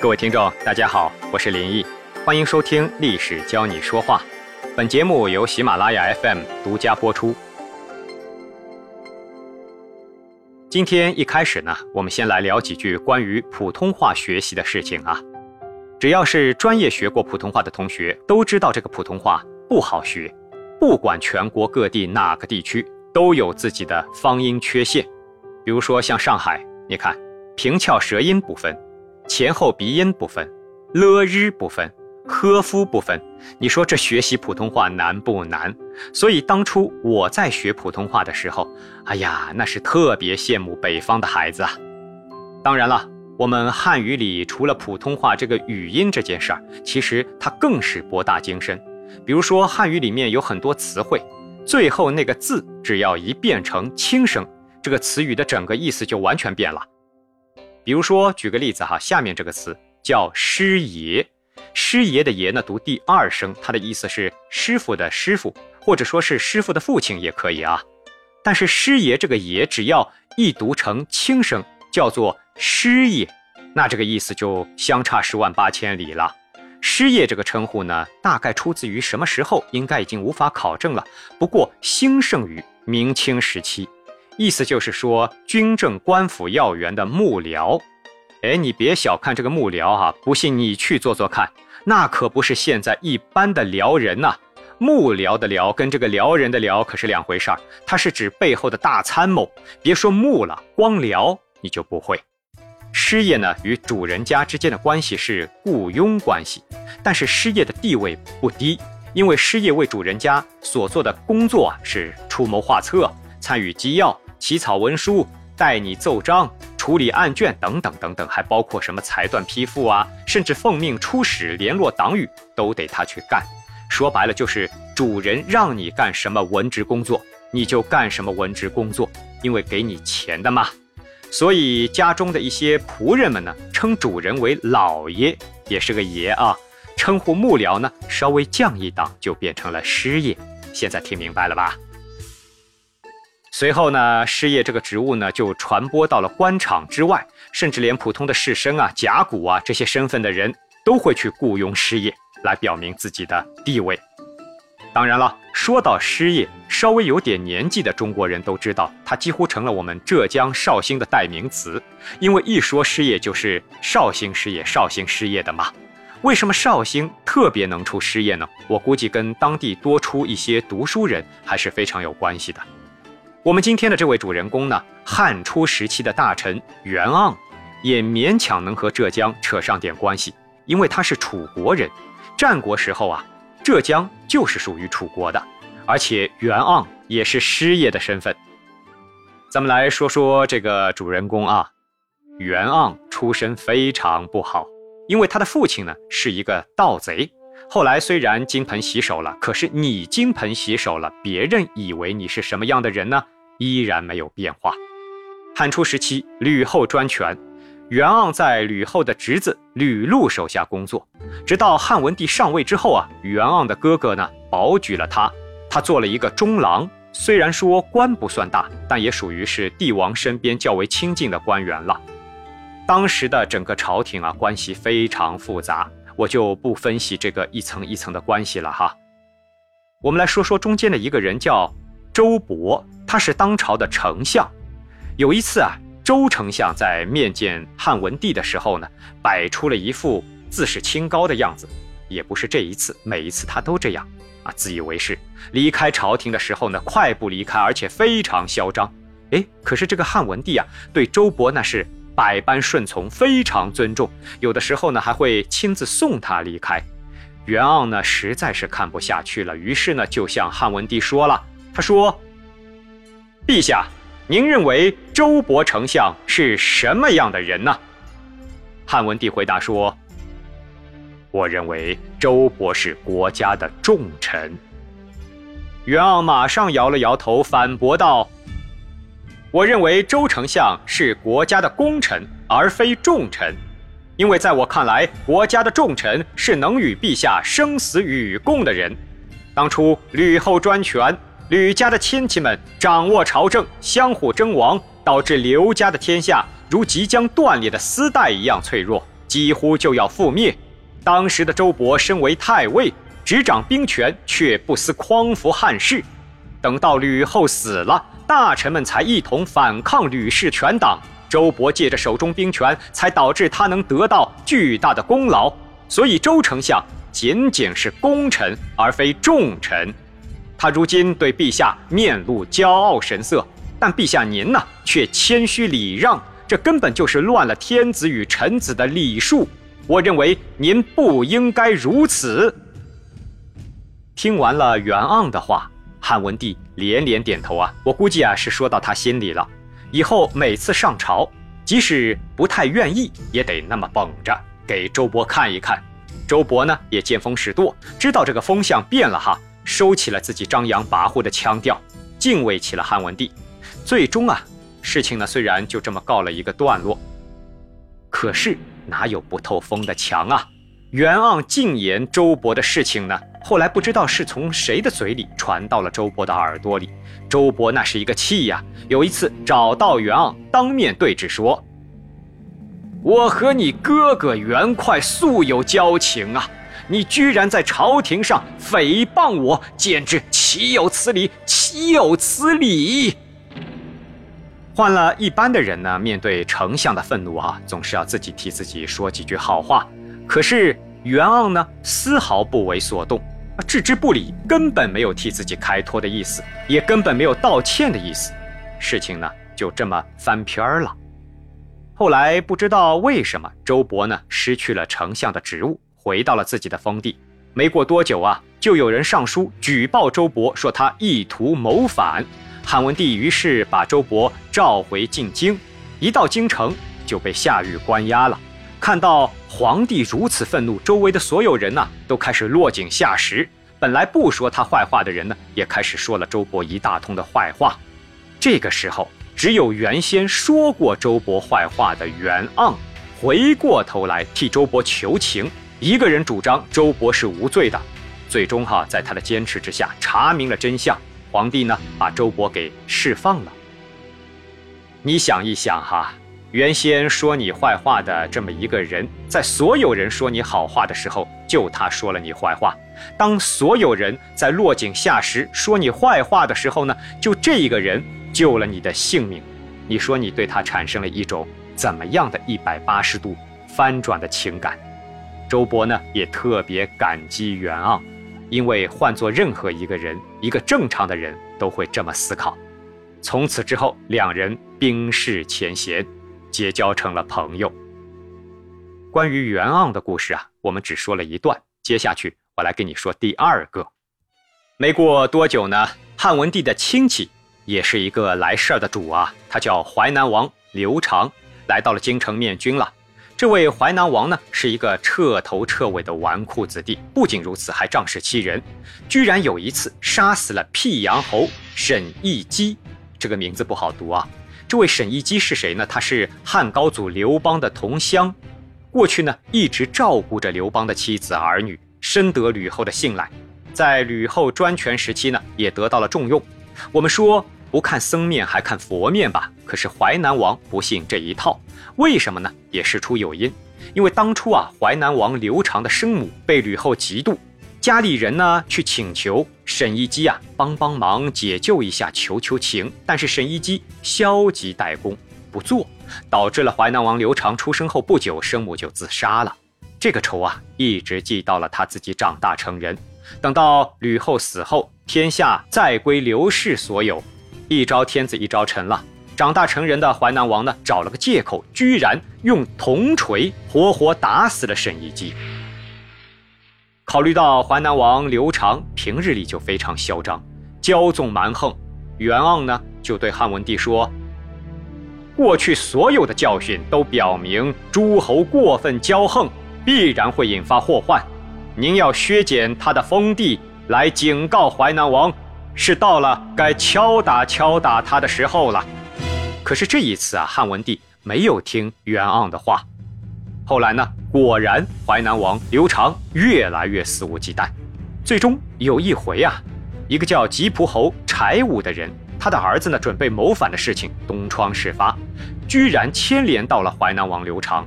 各位听众，大家好，我是林毅，欢迎收听《历史教你说话》。本节目由喜马拉雅 FM 独家播出。今天一开始呢，我们先来聊几句关于普通话学习的事情啊。只要是专业学过普通话的同学，都知道这个普通话不好学。不管全国各地哪个地区，都有自己的方音缺陷。比如说像上海，你看平翘舌音不分。前后鼻音不分，了日不分，呵夫不分，你说这学习普通话难不难？所以当初我在学普通话的时候，哎呀，那是特别羡慕北方的孩子啊。当然了，我们汉语里除了普通话这个语音这件事儿，其实它更是博大精深。比如说汉语里面有很多词汇，最后那个字只要一变成轻声，这个词语的整个意思就完全变了。比如说，举个例子哈，下面这个词叫师爷，师爷的爷呢读第二声，它的意思是师傅的师傅，或者说是师傅的父亲也可以啊。但是师爷这个爷只要一读成轻声，叫做师爷，那这个意思就相差十万八千里了。师爷这个称呼呢，大概出自于什么时候，应该已经无法考证了。不过兴盛于明清时期。意思就是说，军政官府要员的幕僚，哎，你别小看这个幕僚哈，不信你去做做看，那可不是现在一般的僚人呐。幕僚的僚跟这个僚人的僚可是两回事儿，它是指背后的大参谋。别说幕了，光僚你就不会。师爷呢，与主人家之间的关系是雇佣关系，但是师爷的地位不低，因为师爷为主人家所做的工作啊，是出谋划策、参与机要。起草文书、代你奏章、处理案卷等等等等，还包括什么裁断批复啊，甚至奉命出使、联络党羽，都得他去干。说白了，就是主人让你干什么文职工作，你就干什么文职工作，因为给你钱的嘛。所以家中的一些仆人们呢，称主人为老爷，也是个爷啊。称呼幕僚呢，稍微降一档，就变成了师爷。现在听明白了吧？随后呢，师爷这个职务呢，就传播到了官场之外，甚至连普通的士绅啊、甲骨啊这些身份的人都会去雇佣师爷，来表明自己的地位。当然了，说到师爷，稍微有点年纪的中国人都知道，他几乎成了我们浙江绍兴的代名词。因为一说师爷，就是绍兴师爷、绍兴师爷的嘛。为什么绍兴特别能出师爷呢？我估计跟当地多出一些读书人还是非常有关系的。我们今天的这位主人公呢，汉初时期的大臣袁盎，也勉强能和浙江扯上点关系，因为他是楚国人。战国时候啊，浙江就是属于楚国的，而且袁盎也是师爷的身份。咱们来说说这个主人公啊，袁盎出身非常不好，因为他的父亲呢是一个盗贼。后来虽然金盆洗手了，可是你金盆洗手了，别人以为你是什么样的人呢？依然没有变化。汉初时期，吕后专权，袁盎在吕后的侄子吕禄手下工作，直到汉文帝上位之后啊，袁盎的哥哥呢保举了他，他做了一个中郎，虽然说官不算大，但也属于是帝王身边较为亲近的官员了。当时的整个朝廷啊，关系非常复杂。我就不分析这个一层一层的关系了哈，我们来说说中间的一个人叫周勃，他是当朝的丞相。有一次啊，周丞相在面见汉文帝的时候呢，摆出了一副自视清高的样子。也不是这一次，每一次他都这样啊，自以为是。离开朝廷的时候呢，快步离开，而且非常嚣张。哎，可是这个汉文帝啊，对周勃那是。百般顺从，非常尊重，有的时候呢还会亲自送他离开。袁盎呢实在是看不下去了，于是呢就向汉文帝说了：“他说，陛下，您认为周勃丞相是什么样的人呢？”汉文帝回答说：“我认为周勃是国家的重臣。”袁盎马上摇了摇头，反驳道。我认为周丞相是国家的功臣，而非重臣，因为在我看来，国家的重臣是能与陛下生死与共的人。当初吕后专权，吕家的亲戚们掌握朝政，相互争王，导致刘家的天下如即将断裂的丝带一样脆弱。几乎就要覆灭。当时的周勃身为太尉，执掌兵权，却不思匡扶汉室。等到吕后死了，大臣们才一同反抗吕氏权党。周勃借着手中兵权，才导致他能得到巨大的功劳。所以周丞相仅仅是功臣，而非重臣。他如今对陛下面露骄傲神色，但陛下您呢，却谦虚礼让，这根本就是乱了天子与臣子的礼数。我认为您不应该如此。听完了袁盎的话，汉文帝连连点头啊，我估计啊是说到他心里了。以后每次上朝，即使不太愿意，也得那么绷着给周勃看一看。周勃呢也见风使舵，知道这个风向变了哈，收起了自己张扬跋扈的腔调，敬畏起了汉文帝。最终啊，事情呢虽然就这么告了一个段落，可是哪有不透风的墙啊？袁盎进言周勃的事情呢，后来不知道是从谁的嘴里传到了周勃的耳朵里。周勃那是一个气呀！有一次找到袁盎，当面对质说：“我和你哥哥袁快素有交情啊，你居然在朝廷上诽谤我，简直岂有此理！岂有此理！”换了一般的人呢，面对丞相的愤怒啊，总是要自己替自己说几句好话。可是袁盎呢，丝毫不为所动。置之不理，根本没有替自己开脱的意思，也根本没有道歉的意思。事情呢，就这么翻篇儿了。后来不知道为什么，周勃呢失去了丞相的职务，回到了自己的封地。没过多久啊，就有人上书举报周勃，说他意图谋反。汉文帝于是把周勃召回进京，一到京城就被下狱关押了。看到皇帝如此愤怒，周围的所有人呢都开始落井下石。本来不说他坏话的人呢，也开始说了周勃一大通的坏话。这个时候，只有原先说过周勃坏话的袁盎，回过头来替周勃求情，一个人主张周勃是无罪的。最终哈，在他的坚持之下，查明了真相，皇帝呢把周勃给释放了。你想一想哈。原先说你坏话的这么一个人，在所有人说你好话的时候，就他说了你坏话；当所有人在落井下石说你坏话的时候呢，就这一个人救了你的性命。你说你对他产生了一种怎么样的一百八十度翻转的情感？周勃呢也特别感激袁盎，因为换做任何一个人，一个正常的人都会这么思考。从此之后，两人冰释前嫌。结交成了朋友。关于袁盎的故事啊，我们只说了一段，接下去我来跟你说第二个。没过多久呢，汉文帝的亲戚，也是一个来事儿的主啊，他叫淮南王刘长，来到了京城面君了。这位淮南王呢，是一个彻头彻尾的纨绔子弟，不仅如此，还仗势欺人，居然有一次杀死了辟阳侯沈亦基，这个名字不好读啊。这位沈亦基是谁呢？他是汉高祖刘邦的同乡，过去呢一直照顾着刘邦的妻子儿女，深得吕后的信赖，在吕后专权时期呢也得到了重用。我们说不看僧面还看佛面吧，可是淮南王不信这一套，为什么呢？也事出有因，因为当初啊淮南王刘长的生母被吕后嫉妒。家里人呢去请求沈一基啊帮帮忙解救一下，求求情。但是沈一基消极怠工，不做，导致了淮南王刘长出生后不久，生母就自杀了。这个仇啊，一直记到了他自己长大成人。等到吕后死后，天下再归刘氏所有，一朝天子一朝臣了。长大成人的淮南王呢，找了个借口，居然用铜锤活活打死了沈一基。考虑到淮南王刘长平日里就非常嚣张、骄纵蛮横，袁盎呢就对汉文帝说：“过去所有的教训都表明，诸侯过分骄横必然会引发祸患。您要削减他的封地，来警告淮南王，是到了该敲打敲打他的时候了。”可是这一次啊，汉文帝没有听袁盎的话。后来呢？果然，淮南王刘长越来越肆无忌惮。最终有一回啊，一个叫吉仆侯柴武的人，他的儿子呢准备谋反的事情东窗事发，居然牵连到了淮南王刘长。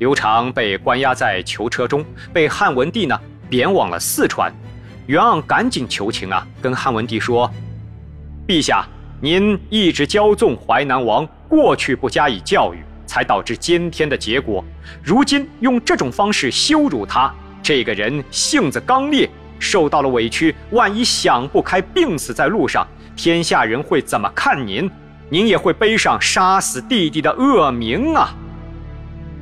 刘长被关押在囚车中，被汉文帝呢贬往了四川。袁盎赶紧求情啊，跟汉文帝说：“陛下，您一直骄纵淮南王，过去不加以教育，才导致今天的结果。如今用这种方式羞辱他，这个人性子刚烈，受到了委屈，万一想不开病死在路上，天下人会怎么看您？您也会背上杀死弟弟的恶名啊！”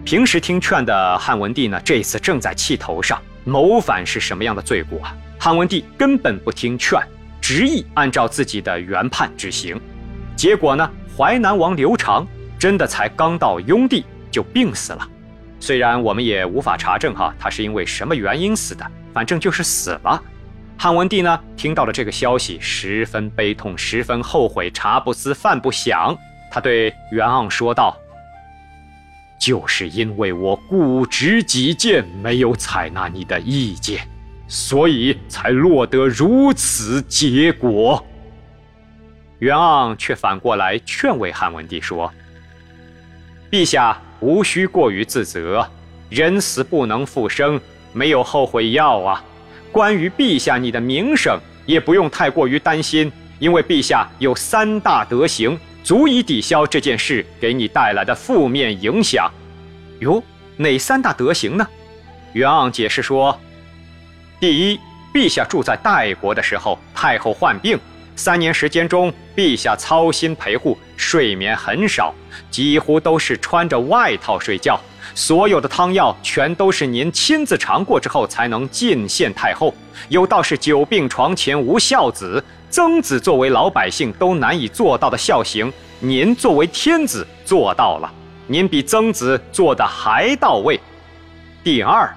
平时听劝的汉文帝呢，这次正在气头上，谋反是什么样的罪过啊？汉文帝根本不听劝，执意按照自己的原判执行。结果呢，淮南王刘长真的才刚到雍地就病死了。虽然我们也无法查证哈，他是因为什么原因死的，反正就是死了。汉文帝呢，听到了这个消息，十分悲痛，十分后悔，茶不思饭不想。他对袁盎说道。就是因为我固执己见，没有采纳你的意见，所以才落得如此结果。袁盎却反过来劝慰汉文帝说：“陛下无需过于自责，人死不能复生，没有后悔药啊。关于陛下你的名声，也不用太过于担心，因为陛下有三大德行。”足以抵消这件事给你带来的负面影响。哟，哪三大德行呢？袁盎解释说：第一，陛下住在代国的时候，太后患病，三年时间中，陛下操心陪护，睡眠很少，几乎都是穿着外套睡觉。所有的汤药全都是您亲自尝过之后才能进献太后。有道是久病床前无孝子。曾子作为老百姓都难以做到的孝行，您作为天子做到了，您比曾子做的还到位。第二，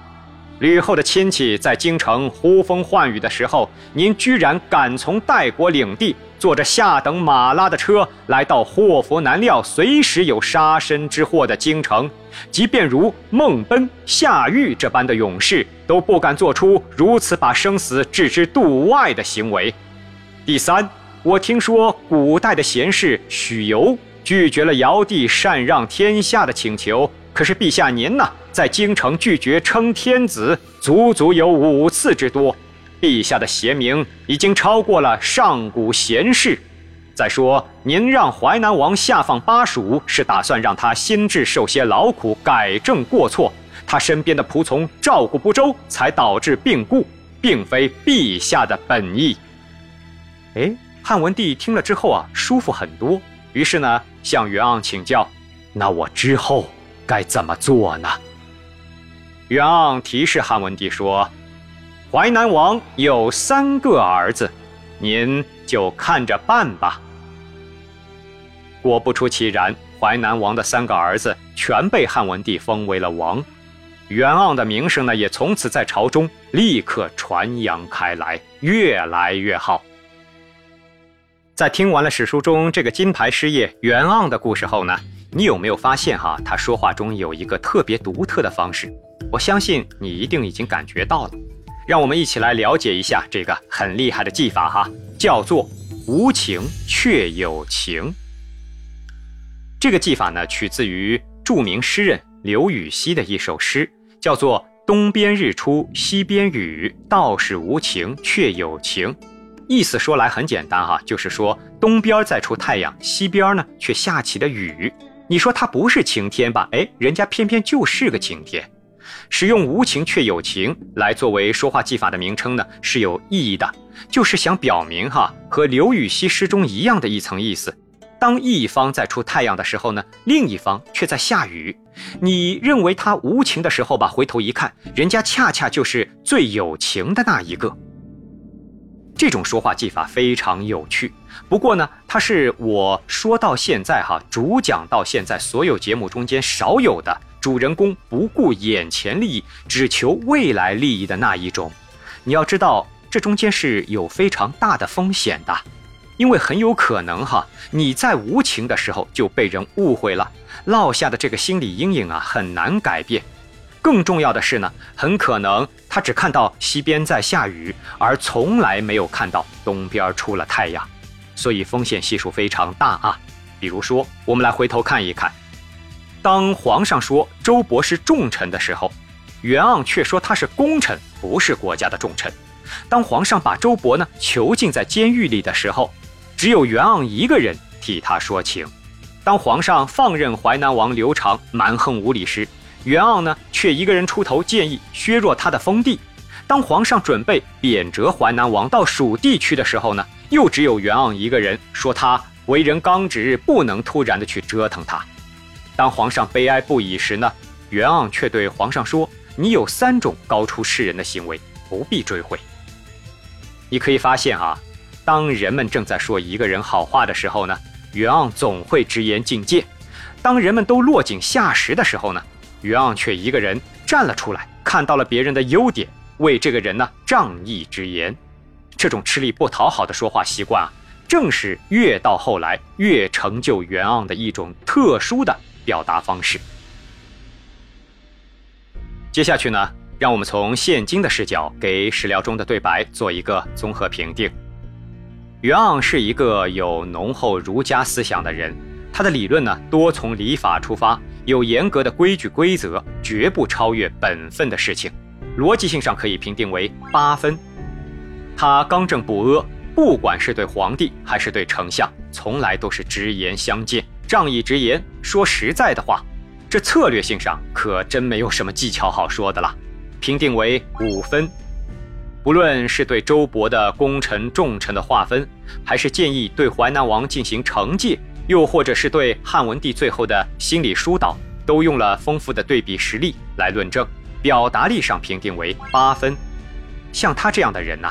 吕后的亲戚在京城呼风唤雨的时候，您居然敢从代国领地坐着下等马拉的车来到祸福难料、随时有杀身之祸的京城，即便如孟奔、夏玉这般的勇士都不敢做出如此把生死置之度外的行为。第三，我听说古代的贤士许由拒绝了尧帝禅让天下的请求，可是陛下您呢，在京城拒绝称天子，足足有五次之多。陛下的贤明已经超过了上古贤士。再说，您让淮南王下放巴蜀，是打算让他心智受些劳苦，改正过错。他身边的仆从照顾不周，才导致病故，并非陛下的本意。哎，汉文帝听了之后啊，舒服很多。于是呢，向袁盎请教：“那我之后该怎么做呢？”袁盎提示汉文帝说：“淮南王有三个儿子，您就看着办吧。”果不出其然，淮南王的三个儿子全被汉文帝封为了王，袁盎的名声呢，也从此在朝中立刻传扬开来，越来越好。在听完了史书中这个金牌师爷袁盎的故事后呢，你有没有发现哈，他说话中有一个特别独特的方式？我相信你一定已经感觉到了。让我们一起来了解一下这个很厉害的技法哈，叫做无情却有情。这个技法呢，取自于著名诗人刘禹锡的一首诗，叫做“东边日出西边雨，道是无情却有情”。意思说来很简单哈，就是说东边在出太阳，西边呢却下起了雨。你说它不是晴天吧？哎，人家偏偏就是个晴天。使用无情却有情来作为说话技法的名称呢，是有意义的，就是想表明哈，和刘禹锡诗中一样的一层意思。当一方在出太阳的时候呢，另一方却在下雨。你认为他无情的时候吧，回头一看，人家恰恰就是最有情的那一个。这种说话技法非常有趣，不过呢，它是我说到现在哈，主讲到现在所有节目中间少有的主人公不顾眼前利益，只求未来利益的那一种。你要知道，这中间是有非常大的风险的，因为很有可能哈，你在无情的时候就被人误会了，落下的这个心理阴影啊，很难改变。更重要的是呢，很可能他只看到西边在下雨，而从来没有看到东边出了太阳，所以风险系数非常大啊。比如说，我们来回头看一看，当皇上说周勃是重臣的时候，袁盎却说他是功臣，不是国家的重臣。当皇上把周勃呢囚禁在监狱里的时候，只有袁盎一个人替他说情。当皇上放任淮南王刘长蛮横无理时，袁盎呢却一个人出头建议削弱他的封地。当皇上准备贬谪淮南王到蜀地去的时候呢，又只有袁盎一个人说他为人刚直，不能突然的去折腾他。当皇上悲哀不已时呢，袁盎却对皇上说：“你有三种高出世人的行为，不必追悔。”你可以发现啊，当人们正在说一个人好话的时候呢，袁盎总会直言进谏；当人们都落井下石的时候呢，袁盎却一个人站了出来，看到了别人的优点。为这个人呢仗义直言，这种吃力不讨好的说话习惯啊，正是越到后来越成就袁盎的一种特殊的表达方式。接下去呢，让我们从现今的视角给史料中的对白做一个综合评定。袁盎是一个有浓厚儒家思想的人，他的理论呢多从礼法出发，有严格的规矩规则，绝不超越本分的事情。逻辑性上可以评定为八分。他刚正不阿，不管是对皇帝还是对丞相，从来都是直言相见，仗义直言，说实在的话。这策略性上可真没有什么技巧好说的了，评定为五分。不论是对周勃的功臣重臣的划分，还是建议对淮南王进行惩戒，又或者是对汉文帝最后的心理疏导，都用了丰富的对比实例来论证。表达力上评定为八分，像他这样的人呐，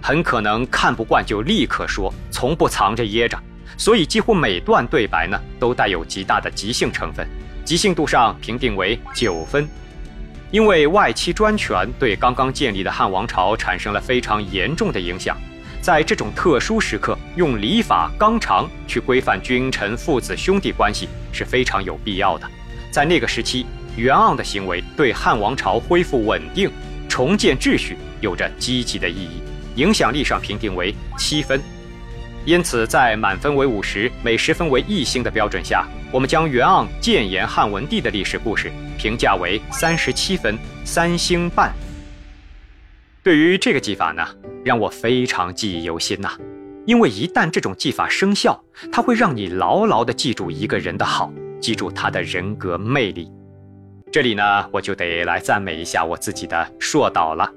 很可能看不惯就立刻说，从不藏着掖着，所以几乎每段对白呢都带有极大的即兴成分，即兴度上评定为九分。因为外戚专权对刚刚建立的汉王朝产生了非常严重的影响，在这种特殊时刻，用礼法纲常去规范君臣父子兄弟关系是非常有必要的，在那个时期。袁盎的行为对汉王朝恢复稳定、重建秩序有着积极的意义，影响力上评定为七分。因此，在满分为五十、每十分为一星的标准下，我们将袁盎谏言汉文帝的历史故事评价为三十七分，三星半。对于这个技法呢，让我非常记忆犹新呐，因为一旦这种技法生效，它会让你牢牢地记住一个人的好，记住他的人格魅力。这里呢，我就得来赞美一下我自己的硕导了。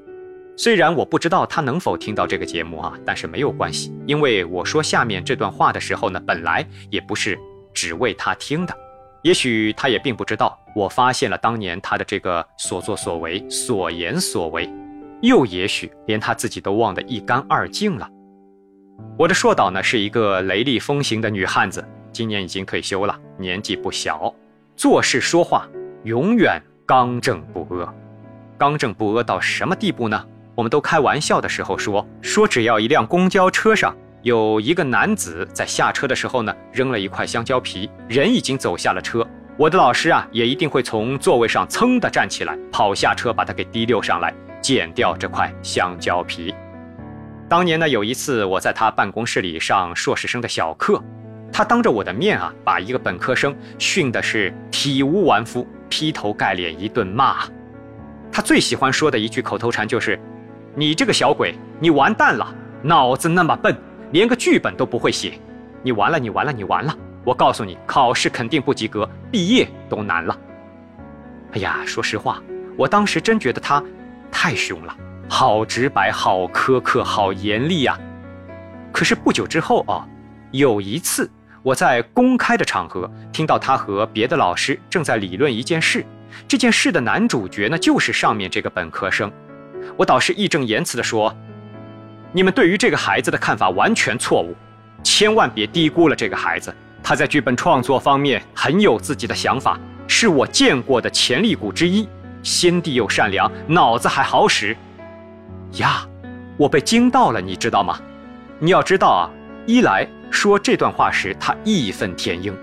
虽然我不知道他能否听到这个节目啊，但是没有关系，因为我说下面这段话的时候呢，本来也不是只为他听的。也许他也并不知道，我发现了当年他的这个所作所为、所言所为，又也许连他自己都忘得一干二净了。我的硕导呢，是一个雷厉风行的女汉子，今年已经退休了，年纪不小，做事说话。永远刚正不阿，刚正不阿到什么地步呢？我们都开玩笑的时候说说，只要一辆公交车上有一个男子在下车的时候呢，扔了一块香蕉皮，人已经走下了车，我的老师啊，也一定会从座位上噌的站起来，跑下车把他给提溜上来，剪掉这块香蕉皮。当年呢，有一次我在他办公室里上硕士生的小课，他当着我的面啊，把一个本科生训的是体无完肤。劈头盖脸一顿骂，他最喜欢说的一句口头禅就是：“你这个小鬼，你完蛋了！脑子那么笨，连个剧本都不会写，你完了，你完了，你完了！我告诉你，考试肯定不及格，毕业都难了。”哎呀，说实话，我当时真觉得他太凶了，好直白，好苛刻，好严厉呀。可是不久之后啊，有一次。我在公开的场合听到他和别的老师正在理论一件事，这件事的男主角呢就是上面这个本科生。我导师义正言辞地说：“你们对于这个孩子的看法完全错误，千万别低估了这个孩子。他在剧本创作方面很有自己的想法，是我见过的潜力股之一。心地又善良，脑子还好使。”呀，我被惊到了，你知道吗？你要知道啊，一来。说这段话时，他义愤填膺；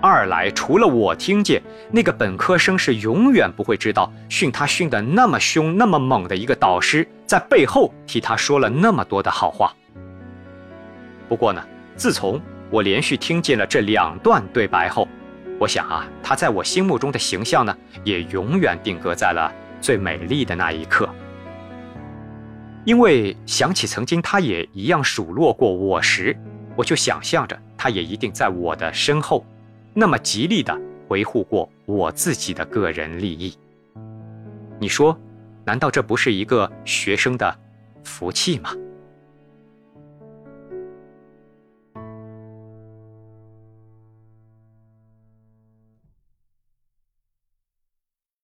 二来，除了我听见，那个本科生是永远不会知道，训他训得那么凶、那么猛的一个导师，在背后替他说了那么多的好话。不过呢，自从我连续听见了这两段对白后，我想啊，他在我心目中的形象呢，也永远定格在了最美丽的那一刻。因为想起曾经他也一样数落过我时，我就想象着他也一定在我的身后，那么极力的维护过我自己的个人利益。你说，难道这不是一个学生的福气吗？